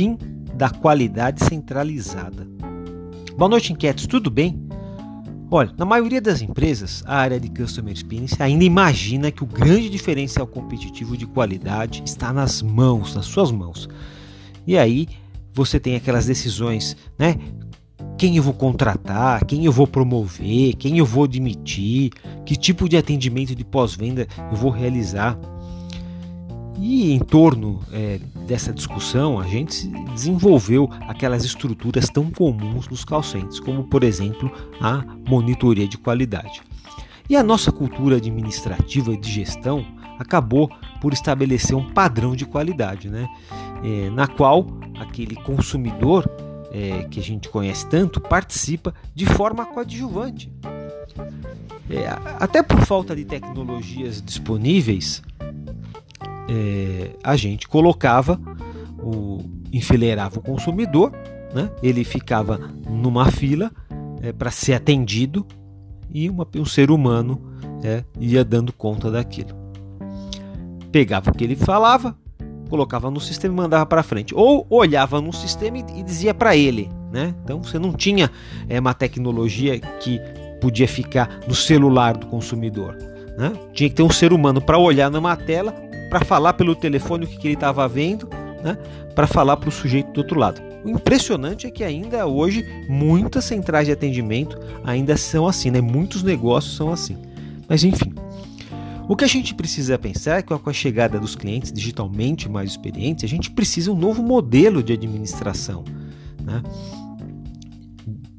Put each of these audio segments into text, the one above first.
fim da qualidade centralizada. Boa noite, inquietos, tudo bem? Olha, na maioria das empresas, a área de Customer Experience ainda imagina que o grande diferencial competitivo de qualidade está nas mãos, nas suas mãos. E aí você tem aquelas decisões, né? Quem eu vou contratar, quem eu vou promover, quem eu vou admitir, que tipo de atendimento de pós-venda eu vou realizar. E em torno é, dessa discussão, a gente desenvolveu aquelas estruturas tão comuns nos call centers, como por exemplo a monitoria de qualidade. E a nossa cultura administrativa e de gestão acabou por estabelecer um padrão de qualidade, né? É, na qual aquele consumidor é, que a gente conhece tanto participa de forma coadjuvante. É, até por falta de tecnologias disponíveis, é, a gente colocava, o, enfileirava o consumidor, né? ele ficava numa fila é, para ser atendido e uma, um ser humano é, ia dando conta daquilo. Pegava o que ele falava, colocava no sistema e mandava para frente. Ou olhava no sistema e, e dizia para ele. Né? Então você não tinha é, uma tecnologia que podia ficar no celular do consumidor. Né? Tinha que ter um ser humano para olhar numa tela, para falar pelo telefone o que, que ele estava vendo, né? para falar para o sujeito do outro lado. O impressionante é que ainda hoje muitas centrais de atendimento ainda são assim, né? muitos negócios são assim. Mas enfim, o que a gente precisa pensar é que com a chegada dos clientes digitalmente mais experientes, a gente precisa um novo modelo de administração. Né?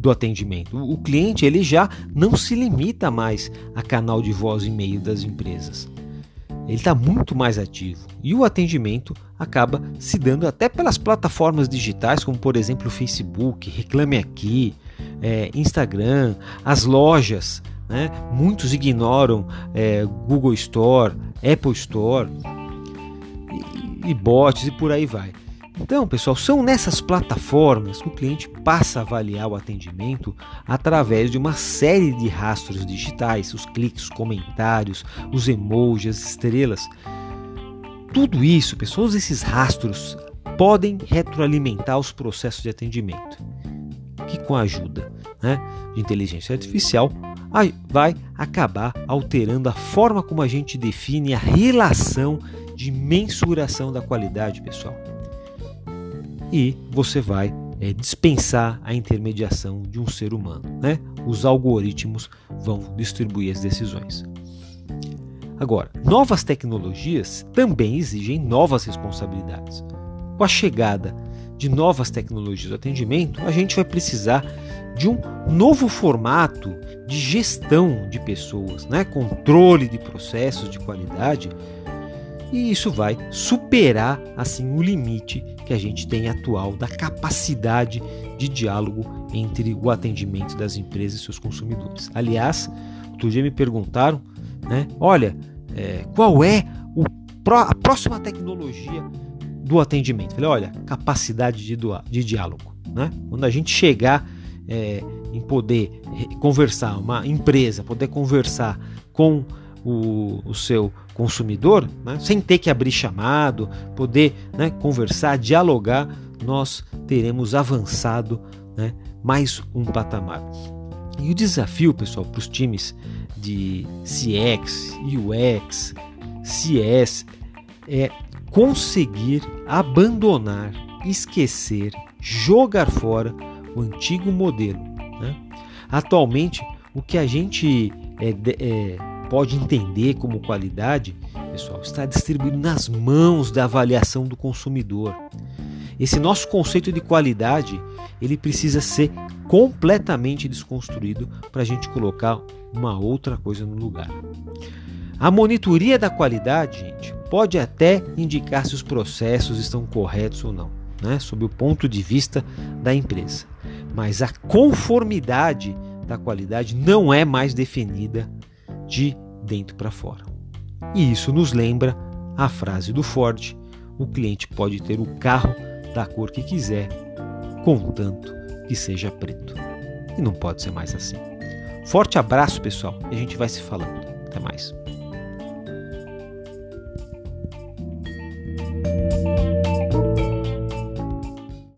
do atendimento. O cliente ele já não se limita mais a canal de voz e e-mail das empresas. Ele está muito mais ativo e o atendimento acaba se dando até pelas plataformas digitais, como por exemplo o Facebook, Reclame Aqui, é, Instagram, as lojas. Né? Muitos ignoram é, Google Store, Apple Store e, e bots e por aí vai. Então, pessoal, são nessas plataformas que o cliente passa a avaliar o atendimento através de uma série de rastros digitais, os cliques, os comentários, os emojis, as estrelas. Tudo isso, pessoas, esses rastros podem retroalimentar os processos de atendimento, que com a ajuda né, de inteligência artificial vai acabar alterando a forma como a gente define a relação de mensuração da qualidade, pessoal e você vai é, dispensar a intermediação de um ser humano. Né? Os algoritmos vão distribuir as decisões. Agora, novas tecnologias também exigem novas responsabilidades. Com a chegada de novas tecnologias de atendimento, a gente vai precisar de um novo formato de gestão de pessoas, né? controle de processos de qualidade e isso vai superar assim o limite que a gente tem atual da capacidade de diálogo entre o atendimento das empresas e seus consumidores. Aliás, outro dia me perguntaram, né? Olha, é, qual é o, a próxima tecnologia do atendimento? Falei, olha, capacidade de, de diálogo, né? Quando a gente chegar é, em poder conversar, uma empresa poder conversar com o, o seu consumidor, né, sem ter que abrir chamado, poder né, conversar, dialogar, nós teremos avançado né, mais um patamar. E o desafio, pessoal, para os times de CX, UX, CS é conseguir abandonar, esquecer, jogar fora o antigo modelo. Né? Atualmente, o que a gente é, é, pode entender como qualidade, pessoal, está distribuído nas mãos da avaliação do consumidor. Esse nosso conceito de qualidade, ele precisa ser completamente desconstruído para a gente colocar uma outra coisa no lugar. A monitoria da qualidade, gente, pode até indicar se os processos estão corretos ou não, né, sob o ponto de vista da empresa. Mas a conformidade da qualidade não é mais definida de dentro para fora. E isso nos lembra a frase do Ford: o cliente pode ter o carro da cor que quiser, contanto que seja preto. E não pode ser mais assim. Forte abraço, pessoal, e a gente vai se falando. Até mais.